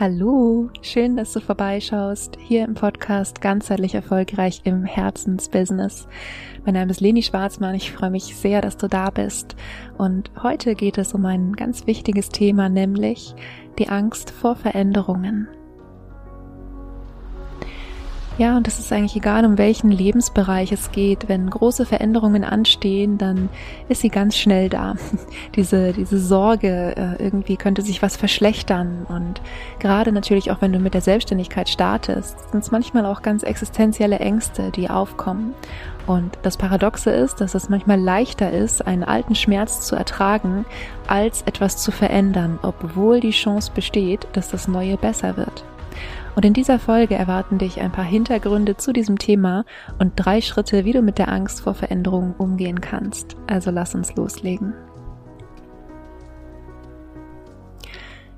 Hallo, schön, dass du vorbeischaust, hier im Podcast Ganzheitlich Erfolgreich im Herzensbusiness. Mein Name ist Leni Schwarzmann, ich freue mich sehr, dass du da bist. Und heute geht es um ein ganz wichtiges Thema, nämlich die Angst vor Veränderungen. Ja, und es ist eigentlich egal, um welchen Lebensbereich es geht. Wenn große Veränderungen anstehen, dann ist sie ganz schnell da. diese, diese Sorge, äh, irgendwie könnte sich was verschlechtern. Und gerade natürlich auch, wenn du mit der Selbstständigkeit startest, sind es manchmal auch ganz existenzielle Ängste, die aufkommen. Und das Paradoxe ist, dass es manchmal leichter ist, einen alten Schmerz zu ertragen, als etwas zu verändern, obwohl die Chance besteht, dass das Neue besser wird. Und in dieser Folge erwarten dich ein paar Hintergründe zu diesem Thema und drei Schritte, wie du mit der Angst vor Veränderungen umgehen kannst. Also lass uns loslegen.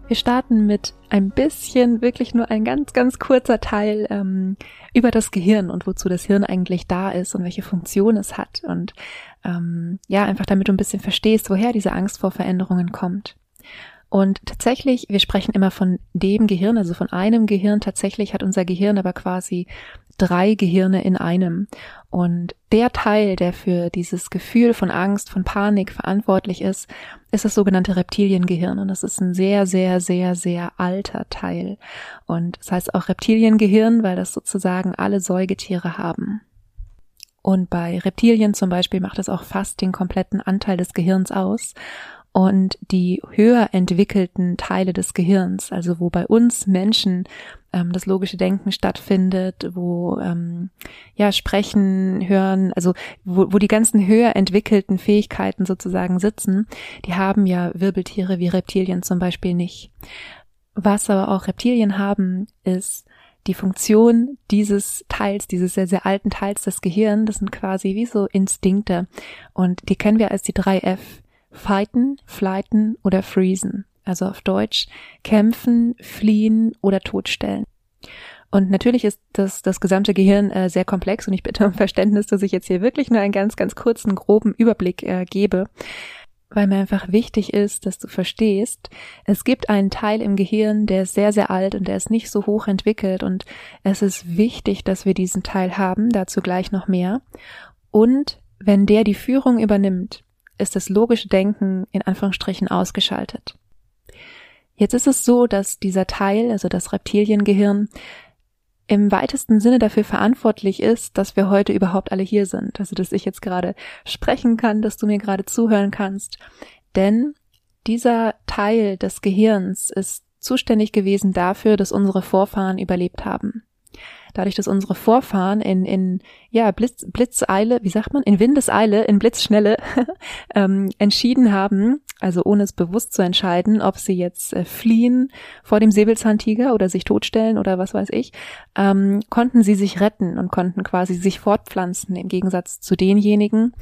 Wir starten mit ein bisschen, wirklich nur ein ganz, ganz kurzer Teil ähm, über das Gehirn und wozu das Hirn eigentlich da ist und welche Funktion es hat. Und ähm, ja, einfach damit du ein bisschen verstehst, woher diese Angst vor Veränderungen kommt. Und tatsächlich, wir sprechen immer von dem Gehirn, also von einem Gehirn. Tatsächlich hat unser Gehirn aber quasi drei Gehirne in einem. Und der Teil, der für dieses Gefühl von Angst, von Panik verantwortlich ist, ist das sogenannte Reptiliengehirn. Und das ist ein sehr, sehr, sehr, sehr alter Teil. Und das heißt auch Reptiliengehirn, weil das sozusagen alle Säugetiere haben. Und bei Reptilien zum Beispiel macht es auch fast den kompletten Anteil des Gehirns aus und die höher entwickelten Teile des Gehirns, also wo bei uns Menschen ähm, das logische Denken stattfindet, wo ähm, ja Sprechen, Hören, also wo, wo die ganzen höher entwickelten Fähigkeiten sozusagen sitzen, die haben ja Wirbeltiere wie Reptilien zum Beispiel nicht. Was aber auch Reptilien haben, ist die Funktion dieses Teils, dieses sehr, sehr alten Teils des Gehirns, das sind quasi wie so Instinkte. Und die kennen wir als die drei F. Fighten, flighten oder freezen. Also auf Deutsch kämpfen, fliehen oder totstellen. Und natürlich ist das, das gesamte Gehirn äh, sehr komplex und ich bitte um Verständnis, dass ich jetzt hier wirklich nur einen ganz, ganz kurzen, groben Überblick äh, gebe, weil mir einfach wichtig ist, dass du verstehst, es gibt einen Teil im Gehirn, der ist sehr, sehr alt und der ist nicht so hoch entwickelt und es ist wichtig, dass wir diesen Teil haben, dazu gleich noch mehr. Und wenn der die Führung übernimmt, ist das logische Denken in Anführungsstrichen ausgeschaltet. Jetzt ist es so, dass dieser Teil, also das Reptiliengehirn, im weitesten Sinne dafür verantwortlich ist, dass wir heute überhaupt alle hier sind. Also, dass ich jetzt gerade sprechen kann, dass du mir gerade zuhören kannst. Denn dieser Teil des Gehirns ist zuständig gewesen dafür, dass unsere Vorfahren überlebt haben dadurch, dass unsere Vorfahren in, in ja, Blitz, Blitzeile, wie sagt man, in Windeseile, in Blitzschnelle ähm, entschieden haben, also ohne es bewusst zu entscheiden, ob sie jetzt äh, fliehen vor dem Säbelzahntiger oder sich totstellen oder was weiß ich, ähm, konnten sie sich retten und konnten quasi sich fortpflanzen, im Gegensatz zu denjenigen,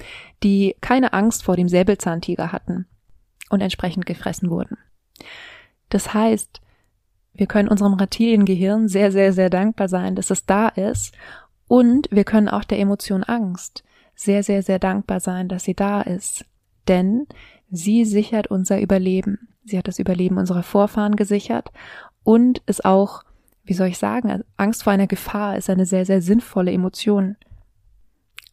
die keine Angst vor dem Säbelzahntiger hatten und entsprechend gefressen wurden. Das heißt, wir können unserem Reptiliengehirn sehr, sehr, sehr dankbar sein, dass es da ist. Und wir können auch der Emotion Angst sehr, sehr, sehr dankbar sein, dass sie da ist. Denn sie sichert unser Überleben. Sie hat das Überleben unserer Vorfahren gesichert und ist auch, wie soll ich sagen, Angst vor einer Gefahr ist eine sehr, sehr sinnvolle Emotion.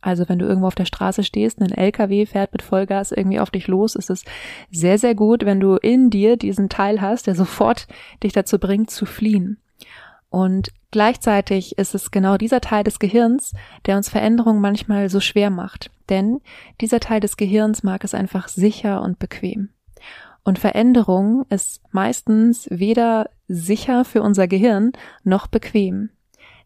Also wenn du irgendwo auf der Straße stehst, ein LKW fährt mit Vollgas irgendwie auf dich los, ist es sehr, sehr gut, wenn du in dir diesen Teil hast, der sofort dich dazu bringt zu fliehen. Und gleichzeitig ist es genau dieser Teil des Gehirns, der uns Veränderungen manchmal so schwer macht. Denn dieser Teil des Gehirns mag es einfach sicher und bequem. Und Veränderung ist meistens weder sicher für unser Gehirn noch bequem.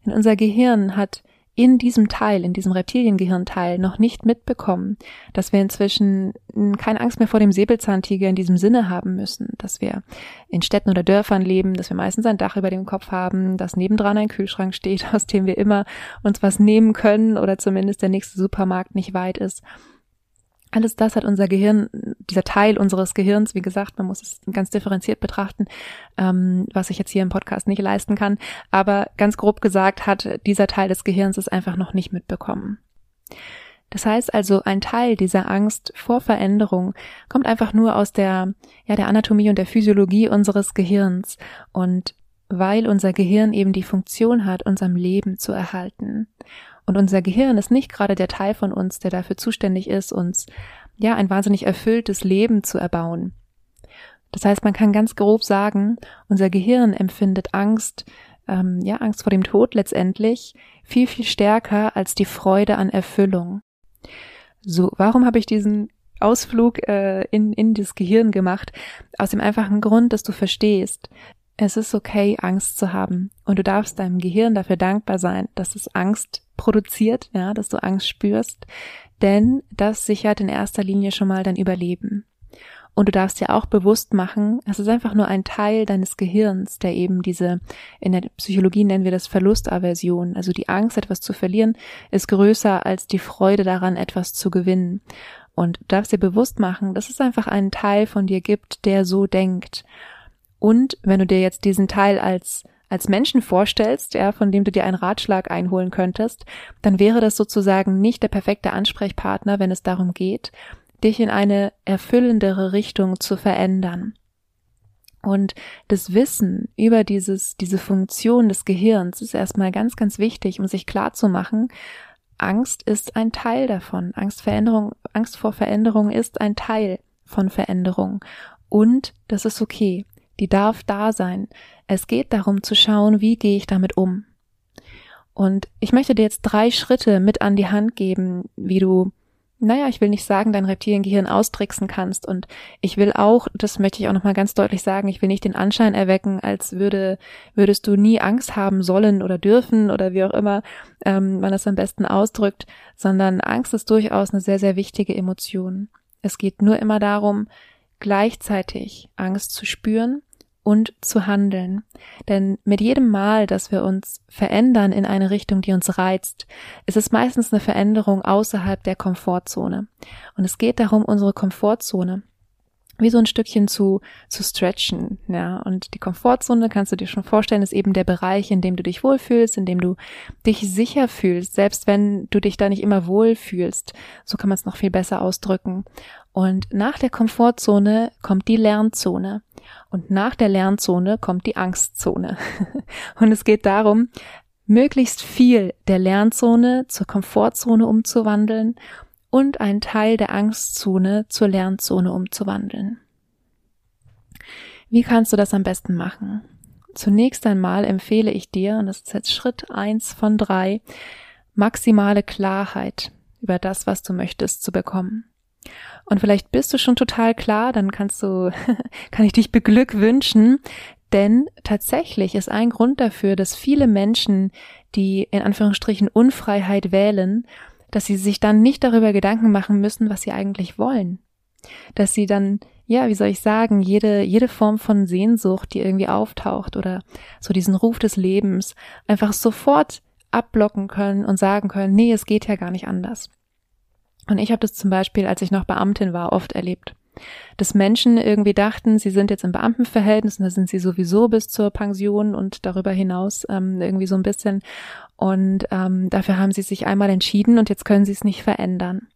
Denn unser Gehirn hat in diesem Teil, in diesem Reptiliengehirnteil noch nicht mitbekommen, dass wir inzwischen keine Angst mehr vor dem Säbelzahntiger in diesem Sinne haben müssen, dass wir in Städten oder Dörfern leben, dass wir meistens ein Dach über dem Kopf haben, dass nebendran ein Kühlschrank steht, aus dem wir immer uns was nehmen können oder zumindest der nächste Supermarkt nicht weit ist alles das hat unser Gehirn, dieser Teil unseres Gehirns, wie gesagt, man muss es ganz differenziert betrachten, ähm, was ich jetzt hier im Podcast nicht leisten kann. Aber ganz grob gesagt hat dieser Teil des Gehirns es einfach noch nicht mitbekommen. Das heißt also, ein Teil dieser Angst vor Veränderung kommt einfach nur aus der, ja, der Anatomie und der Physiologie unseres Gehirns. Und weil unser Gehirn eben die Funktion hat, unserem Leben zu erhalten. Und unser Gehirn ist nicht gerade der Teil von uns, der dafür zuständig ist, uns ja ein wahnsinnig erfülltes Leben zu erbauen. Das heißt, man kann ganz grob sagen, unser Gehirn empfindet Angst, ähm, ja, Angst vor dem Tod letztendlich viel, viel stärker als die Freude an Erfüllung. So, warum habe ich diesen Ausflug äh, in, in das Gehirn gemacht? Aus dem einfachen Grund, dass du verstehst, es ist okay, Angst zu haben. Und du darfst deinem Gehirn dafür dankbar sein, dass es Angst produziert, ja, dass du Angst spürst, denn das sichert in erster Linie schon mal dein Überleben. Und du darfst dir auch bewusst machen, es ist einfach nur ein Teil deines Gehirns, der eben diese, in der Psychologie nennen wir das Verlustaversion, also die Angst, etwas zu verlieren, ist größer als die Freude daran, etwas zu gewinnen. Und du darfst dir bewusst machen, dass es einfach einen Teil von dir gibt, der so denkt. Und wenn du dir jetzt diesen Teil als als Menschen vorstellst, ja, von dem du dir einen Ratschlag einholen könntest, dann wäre das sozusagen nicht der perfekte Ansprechpartner, wenn es darum geht, dich in eine erfüllendere Richtung zu verändern. Und das Wissen über dieses, diese Funktion des Gehirns ist erstmal ganz, ganz wichtig, um sich klar zu machen, Angst ist ein Teil davon. Angst, Veränderung, Angst vor Veränderung ist ein Teil von Veränderung. Und das ist okay. Die darf da sein. Es geht darum zu schauen, wie gehe ich damit um. Und ich möchte dir jetzt drei Schritte mit an die Hand geben, wie du naja, ich will nicht sagen, dein Reptiliengehirn austricksen kannst. Und ich will auch, das möchte ich auch nochmal ganz deutlich sagen, ich will nicht den Anschein erwecken, als würde, würdest du nie Angst haben sollen oder dürfen oder wie auch immer ähm, man das am besten ausdrückt, sondern Angst ist durchaus eine sehr, sehr wichtige Emotion. Es geht nur immer darum, gleichzeitig Angst zu spüren und zu handeln. Denn mit jedem Mal, dass wir uns verändern in eine Richtung, die uns reizt, ist es meistens eine Veränderung außerhalb der Komfortzone. Und es geht darum, unsere Komfortzone wie so ein Stückchen zu, zu stretchen, ja. Und die Komfortzone, kannst du dir schon vorstellen, ist eben der Bereich, in dem du dich wohlfühlst, in dem du dich sicher fühlst, selbst wenn du dich da nicht immer wohlfühlst. So kann man es noch viel besser ausdrücken. Und nach der Komfortzone kommt die Lernzone. Und nach der Lernzone kommt die Angstzone. Und es geht darum, möglichst viel der Lernzone zur Komfortzone umzuwandeln und einen Teil der Angstzone zur Lernzone umzuwandeln. Wie kannst du das am besten machen? Zunächst einmal empfehle ich dir, und das ist jetzt Schritt eins von drei, maximale Klarheit über das, was du möchtest, zu bekommen. Und vielleicht bist du schon total klar, dann kannst du, kann ich dich beglückwünschen, denn tatsächlich ist ein Grund dafür, dass viele Menschen, die in Anführungsstrichen Unfreiheit wählen, dass sie sich dann nicht darüber Gedanken machen müssen, was sie eigentlich wollen. Dass sie dann, ja, wie soll ich sagen, jede, jede Form von Sehnsucht, die irgendwie auftaucht oder so diesen Ruf des Lebens, einfach sofort abblocken können und sagen können, nee, es geht ja gar nicht anders. Und ich habe das zum Beispiel, als ich noch Beamtin war, oft erlebt. Dass Menschen irgendwie dachten, sie sind jetzt im Beamtenverhältnis und da sind sie sowieso bis zur Pension und darüber hinaus ähm, irgendwie so ein bisschen. Und ähm, dafür haben sie sich einmal entschieden und jetzt können sie es nicht verändern.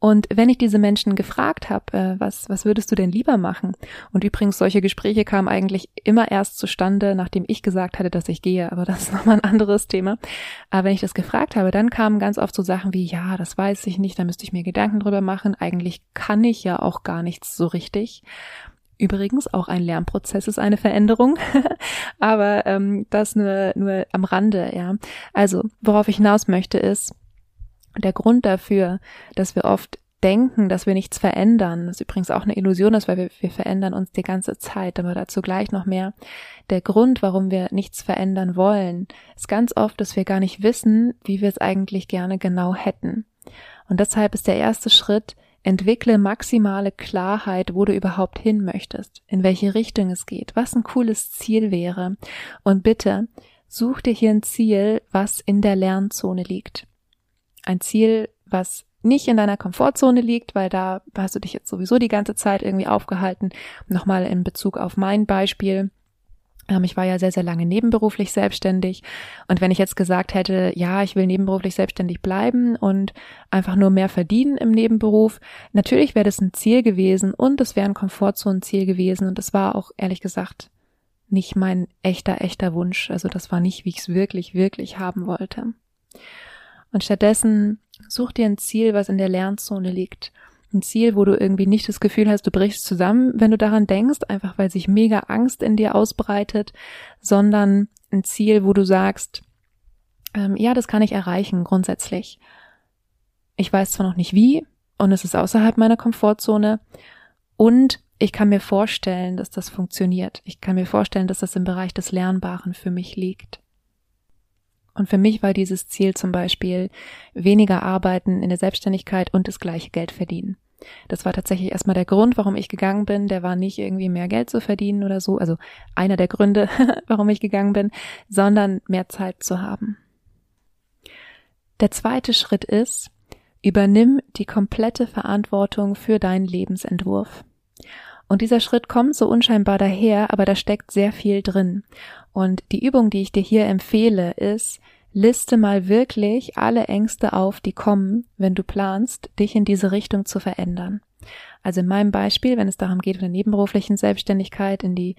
Und wenn ich diese Menschen gefragt habe, äh, was, was würdest du denn lieber machen? Und übrigens, solche Gespräche kamen eigentlich immer erst zustande, nachdem ich gesagt hatte, dass ich gehe, aber das ist nochmal ein anderes Thema. Aber wenn ich das gefragt habe, dann kamen ganz oft so Sachen wie, ja, das weiß ich nicht, da müsste ich mir Gedanken drüber machen. Eigentlich kann ich ja auch gar nichts so richtig. Übrigens, auch ein Lernprozess ist eine Veränderung, aber ähm, das nur, nur am Rande, ja. Also, worauf ich hinaus möchte, ist, der Grund dafür, dass wir oft denken, dass wir nichts verändern, ist übrigens auch eine Illusion ist, weil wir, wir verändern uns die ganze Zeit, aber dazu gleich noch mehr. Der Grund, warum wir nichts verändern wollen, ist ganz oft, dass wir gar nicht wissen, wie wir es eigentlich gerne genau hätten. Und deshalb ist der erste Schritt, entwickle maximale Klarheit, wo du überhaupt hin möchtest, in welche Richtung es geht, was ein cooles Ziel wäre. Und bitte, such dir hier ein Ziel, was in der Lernzone liegt ein Ziel, was nicht in deiner Komfortzone liegt, weil da hast du dich jetzt sowieso die ganze Zeit irgendwie aufgehalten. Nochmal in Bezug auf mein Beispiel. Ähm, ich war ja sehr, sehr lange nebenberuflich selbstständig. Und wenn ich jetzt gesagt hätte, ja, ich will nebenberuflich selbstständig bleiben und einfach nur mehr verdienen im Nebenberuf, natürlich wäre das ein Ziel gewesen und es wäre ein Komfortzonenziel gewesen. Und das war auch ehrlich gesagt nicht mein echter, echter Wunsch. Also das war nicht, wie ich es wirklich, wirklich haben wollte. Und stattdessen such dir ein Ziel, was in der Lernzone liegt. Ein Ziel, wo du irgendwie nicht das Gefühl hast, du brichst zusammen, wenn du daran denkst, einfach weil sich mega Angst in dir ausbreitet, sondern ein Ziel, wo du sagst, ähm, ja, das kann ich erreichen grundsätzlich. Ich weiß zwar noch nicht wie und es ist außerhalb meiner Komfortzone und ich kann mir vorstellen, dass das funktioniert. Ich kann mir vorstellen, dass das im Bereich des Lernbaren für mich liegt. Und für mich war dieses Ziel zum Beispiel weniger arbeiten in der Selbstständigkeit und das gleiche Geld verdienen. Das war tatsächlich erstmal der Grund, warum ich gegangen bin. Der war nicht irgendwie mehr Geld zu verdienen oder so, also einer der Gründe, warum ich gegangen bin, sondern mehr Zeit zu haben. Der zweite Schritt ist, übernimm die komplette Verantwortung für deinen Lebensentwurf. Und dieser Schritt kommt so unscheinbar daher, aber da steckt sehr viel drin. Und die Übung, die ich dir hier empfehle, ist, liste mal wirklich alle Ängste auf, die kommen, wenn du planst, dich in diese Richtung zu verändern. Also in meinem Beispiel, wenn es darum geht, von der nebenberuflichen Selbstständigkeit in die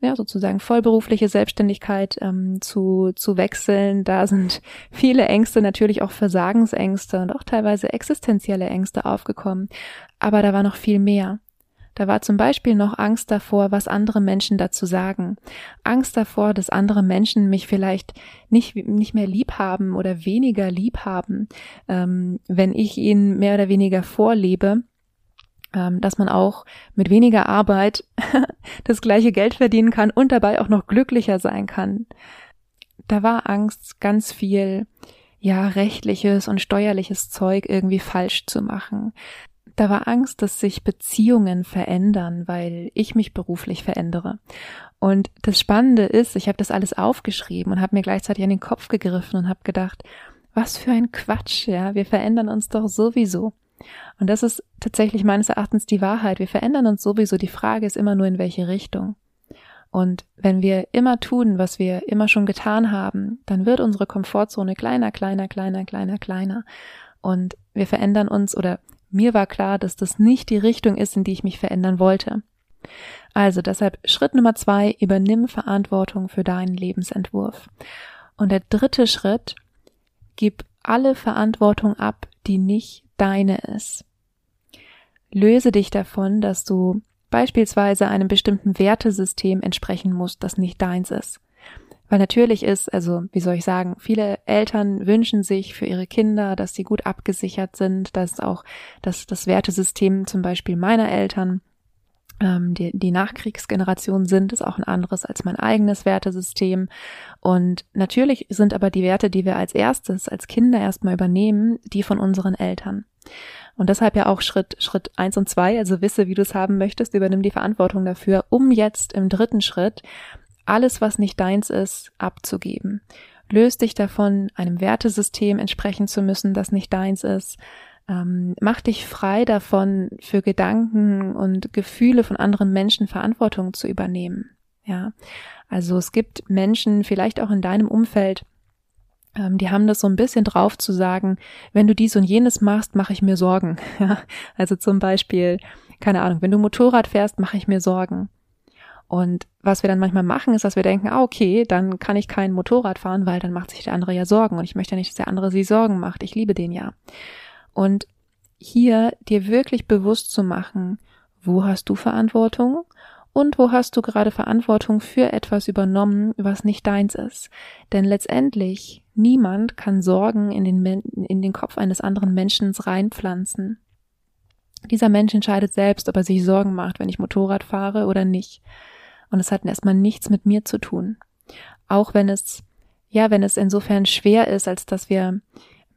ja, sozusagen vollberufliche Selbstständigkeit ähm, zu, zu wechseln. Da sind viele Ängste, natürlich auch Versagensängste und auch teilweise existenzielle Ängste aufgekommen. Aber da war noch viel mehr. Da war zum Beispiel noch Angst davor, was andere Menschen dazu sagen. Angst davor, dass andere Menschen mich vielleicht nicht, nicht mehr lieb haben oder weniger lieb haben, ähm, wenn ich ihnen mehr oder weniger vorlebe, ähm, dass man auch mit weniger Arbeit das gleiche Geld verdienen kann und dabei auch noch glücklicher sein kann. Da war Angst, ganz viel ja, rechtliches und steuerliches Zeug irgendwie falsch zu machen. Da war Angst, dass sich Beziehungen verändern, weil ich mich beruflich verändere. Und das Spannende ist, ich habe das alles aufgeschrieben und habe mir gleichzeitig an den Kopf gegriffen und habe gedacht, was für ein Quatsch, ja, wir verändern uns doch sowieso. Und das ist tatsächlich meines Erachtens die Wahrheit. Wir verändern uns sowieso. Die Frage ist immer nur in welche Richtung. Und wenn wir immer tun, was wir immer schon getan haben, dann wird unsere Komfortzone kleiner, kleiner, kleiner, kleiner, kleiner. Und wir verändern uns oder mir war klar, dass das nicht die Richtung ist, in die ich mich verändern wollte. Also deshalb Schritt Nummer zwei, übernimm Verantwortung für deinen Lebensentwurf. Und der dritte Schritt, gib alle Verantwortung ab, die nicht deine ist. Löse dich davon, dass du beispielsweise einem bestimmten Wertesystem entsprechen musst, das nicht deins ist. Weil natürlich ist, also wie soll ich sagen, viele Eltern wünschen sich für ihre Kinder, dass sie gut abgesichert sind, dass auch das, das Wertesystem zum Beispiel meiner Eltern, ähm, die, die Nachkriegsgeneration sind, ist auch ein anderes als mein eigenes Wertesystem. Und natürlich sind aber die Werte, die wir als erstes, als Kinder erstmal übernehmen, die von unseren Eltern. Und deshalb ja auch Schritt, Schritt eins und zwei, also wisse, wie du es haben möchtest, übernimm die Verantwortung dafür, um jetzt im dritten Schritt alles, was nicht deins ist, abzugeben. Löst dich davon, einem Wertesystem entsprechen zu müssen, das nicht deins ist. Ähm, mach dich frei davon, für Gedanken und Gefühle von anderen Menschen Verantwortung zu übernehmen. Ja, also es gibt Menschen, vielleicht auch in deinem Umfeld, ähm, die haben das so ein bisschen drauf zu sagen, wenn du dies und jenes machst, mache ich mir Sorgen. Ja, also zum Beispiel, keine Ahnung, wenn du Motorrad fährst, mache ich mir Sorgen. Und was wir dann manchmal machen, ist, dass wir denken, ah, okay, dann kann ich kein Motorrad fahren, weil dann macht sich der andere ja Sorgen. Und ich möchte ja nicht, dass der andere sich Sorgen macht. Ich liebe den ja. Und hier dir wirklich bewusst zu machen, wo hast du Verantwortung und wo hast du gerade Verantwortung für etwas übernommen, was nicht deins ist. Denn letztendlich niemand kann Sorgen in den, in den Kopf eines anderen Menschen reinpflanzen. Dieser Mensch entscheidet selbst, ob er sich Sorgen macht, wenn ich Motorrad fahre oder nicht. Und es hat erstmal nichts mit mir zu tun. Auch wenn es, ja, wenn es insofern schwer ist, als dass wir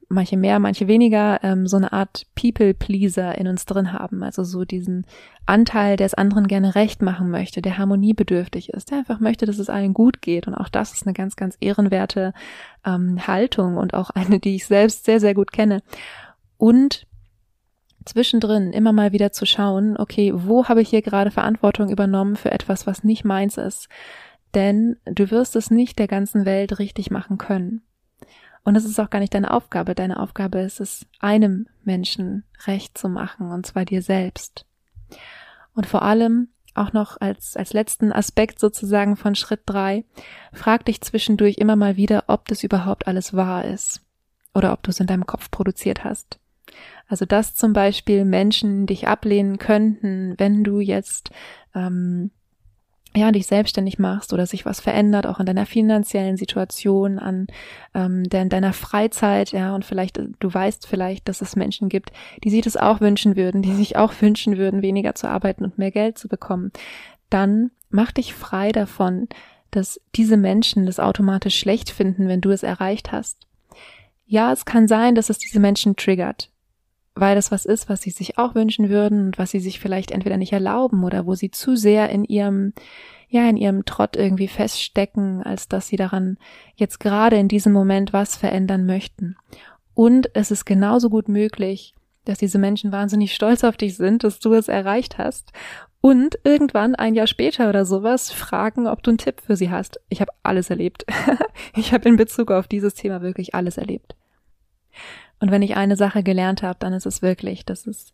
manche mehr, manche weniger, ähm, so eine Art People-Pleaser in uns drin haben. Also so diesen Anteil, der es anderen gerne recht machen möchte, der harmoniebedürftig ist, der einfach möchte, dass es allen gut geht. Und auch das ist eine ganz, ganz ehrenwerte ähm, Haltung und auch eine, die ich selbst sehr, sehr gut kenne. Und zwischendrin immer mal wieder zu schauen, okay, wo habe ich hier gerade Verantwortung übernommen für etwas, was nicht meins ist? Denn du wirst es nicht der ganzen Welt richtig machen können. Und es ist auch gar nicht deine Aufgabe. Deine Aufgabe ist es, einem Menschen recht zu machen, und zwar dir selbst. Und vor allem auch noch als, als letzten Aspekt sozusagen von Schritt drei, frag dich zwischendurch immer mal wieder, ob das überhaupt alles wahr ist oder ob du es in deinem Kopf produziert hast. Also dass zum Beispiel Menschen dich ablehnen könnten, wenn du jetzt ähm, ja, dich selbstständig machst oder sich was verändert, auch in deiner finanziellen Situation, an ähm, de deiner Freizeit, ja, und vielleicht, du weißt vielleicht, dass es Menschen gibt, die sich das auch wünschen würden, die sich auch wünschen würden, weniger zu arbeiten und mehr Geld zu bekommen, dann mach dich frei davon, dass diese Menschen das automatisch schlecht finden, wenn du es erreicht hast. Ja, es kann sein, dass es diese Menschen triggert weil das was ist, was sie sich auch wünschen würden und was sie sich vielleicht entweder nicht erlauben oder wo sie zu sehr in ihrem, ja, in ihrem Trott irgendwie feststecken, als dass sie daran jetzt gerade in diesem Moment was verändern möchten. Und es ist genauso gut möglich, dass diese Menschen wahnsinnig stolz auf dich sind, dass du es erreicht hast und irgendwann ein Jahr später oder sowas fragen, ob du einen Tipp für sie hast. Ich habe alles erlebt. ich habe in Bezug auf dieses Thema wirklich alles erlebt. Und wenn ich eine Sache gelernt habe, dann ist es wirklich, dass es,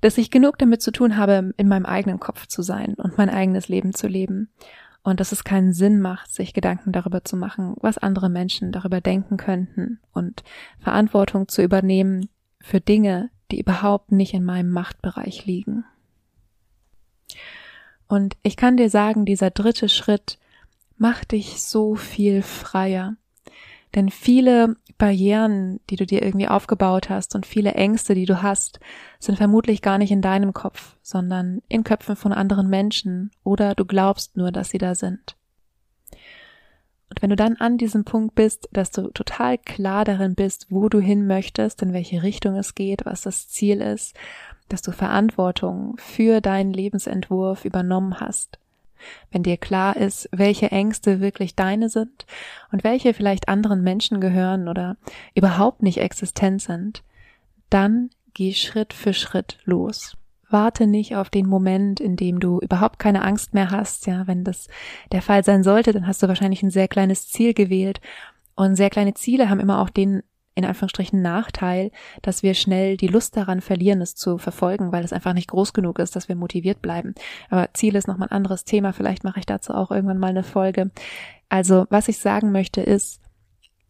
dass ich genug damit zu tun habe, in meinem eigenen Kopf zu sein und mein eigenes Leben zu leben. Und dass es keinen Sinn macht, sich Gedanken darüber zu machen, was andere Menschen darüber denken könnten und Verantwortung zu übernehmen für Dinge, die überhaupt nicht in meinem Machtbereich liegen. Und ich kann dir sagen, dieser dritte Schritt macht dich so viel freier. Denn viele Barrieren, die du dir irgendwie aufgebaut hast und viele Ängste, die du hast, sind vermutlich gar nicht in deinem Kopf, sondern in Köpfen von anderen Menschen oder du glaubst nur, dass sie da sind. Und wenn du dann an diesem Punkt bist, dass du total klar darin bist, wo du hin möchtest, in welche Richtung es geht, was das Ziel ist, dass du Verantwortung für deinen Lebensentwurf übernommen hast, wenn dir klar ist, welche Ängste wirklich deine sind und welche vielleicht anderen Menschen gehören oder überhaupt nicht existent sind, dann geh Schritt für Schritt los. Warte nicht auf den Moment, in dem du überhaupt keine Angst mehr hast. Ja, wenn das der Fall sein sollte, dann hast du wahrscheinlich ein sehr kleines Ziel gewählt. Und sehr kleine Ziele haben immer auch den in Anführungsstrichen Nachteil, dass wir schnell die Lust daran verlieren, es zu verfolgen, weil es einfach nicht groß genug ist, dass wir motiviert bleiben. Aber Ziel ist nochmal ein anderes Thema. Vielleicht mache ich dazu auch irgendwann mal eine Folge. Also, was ich sagen möchte ist,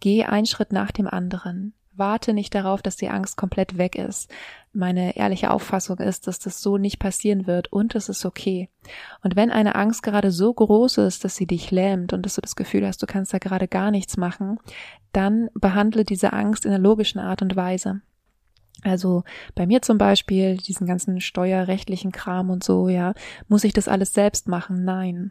geh einen Schritt nach dem anderen. Warte nicht darauf, dass die Angst komplett weg ist. Meine ehrliche Auffassung ist, dass das so nicht passieren wird und es ist okay. Und wenn eine Angst gerade so groß ist, dass sie dich lähmt und dass du das Gefühl hast, du kannst da gerade gar nichts machen, dann behandle diese Angst in einer logischen Art und Weise. Also bei mir zum Beispiel, diesen ganzen steuerrechtlichen Kram und so, ja, muss ich das alles selbst machen? Nein.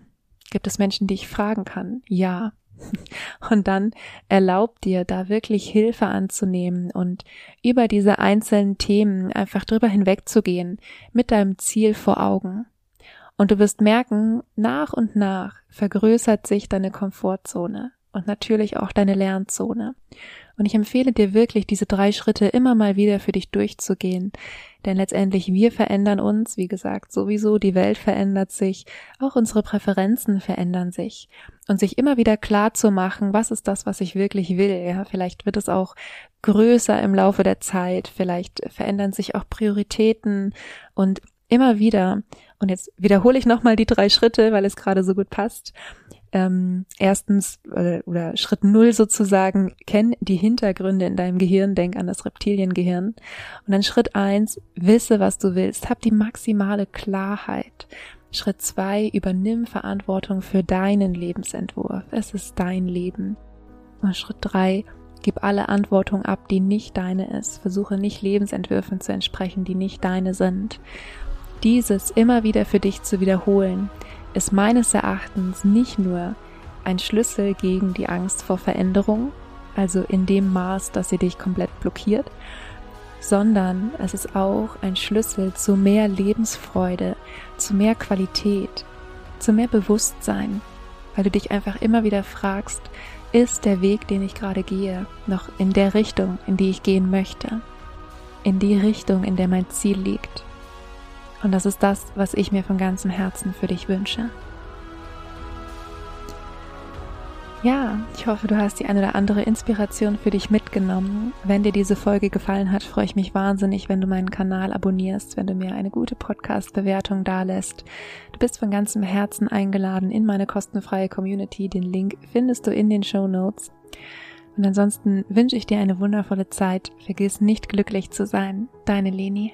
Gibt es Menschen, die ich fragen kann? Ja. Und dann erlaubt dir, da wirklich Hilfe anzunehmen und über diese einzelnen Themen einfach drüber hinwegzugehen, mit deinem Ziel vor Augen. Und du wirst merken, nach und nach vergrößert sich deine Komfortzone und natürlich auch deine Lernzone. Und ich empfehle dir wirklich, diese drei Schritte immer mal wieder für dich durchzugehen. Denn letztendlich wir verändern uns, wie gesagt, sowieso, die Welt verändert sich, auch unsere Präferenzen verändern sich. Und sich immer wieder klar zu machen, was ist das, was ich wirklich will. Ja, vielleicht wird es auch größer im Laufe der Zeit, vielleicht verändern sich auch Prioritäten und immer wieder, und jetzt wiederhole ich nochmal die drei Schritte, weil es gerade so gut passt, ähm, erstens äh, oder Schritt null sozusagen, kenn die Hintergründe in deinem Gehirn, denk an das Reptiliengehirn. Und dann Schritt eins, wisse, was du willst, hab die maximale Klarheit. Schritt zwei, übernimm Verantwortung für deinen Lebensentwurf. Es ist dein Leben. Und Schritt drei, gib alle Antwortung ab, die nicht deine ist. Versuche nicht Lebensentwürfen zu entsprechen, die nicht deine sind. Dieses immer wieder für dich zu wiederholen, ist meines Erachtens nicht nur ein Schlüssel gegen die Angst vor Veränderung, also in dem Maß, dass sie dich komplett blockiert, sondern es ist auch ein Schlüssel zu mehr Lebensfreude, zu mehr Qualität, zu mehr Bewusstsein, weil du dich einfach immer wieder fragst, ist der Weg, den ich gerade gehe, noch in der Richtung, in die ich gehen möchte, in die Richtung, in der mein Ziel liegt. Und das ist das, was ich mir von ganzem Herzen für dich wünsche. Ja, ich hoffe, du hast die eine oder andere Inspiration für dich mitgenommen. Wenn dir diese Folge gefallen hat, freue ich mich wahnsinnig, wenn du meinen Kanal abonnierst, wenn du mir eine gute Podcast-Bewertung dalässt. Du bist von ganzem Herzen eingeladen in meine kostenfreie Community. Den Link findest du in den Show Notes. Und ansonsten wünsche ich dir eine wundervolle Zeit. Vergiss nicht glücklich zu sein. Deine Leni.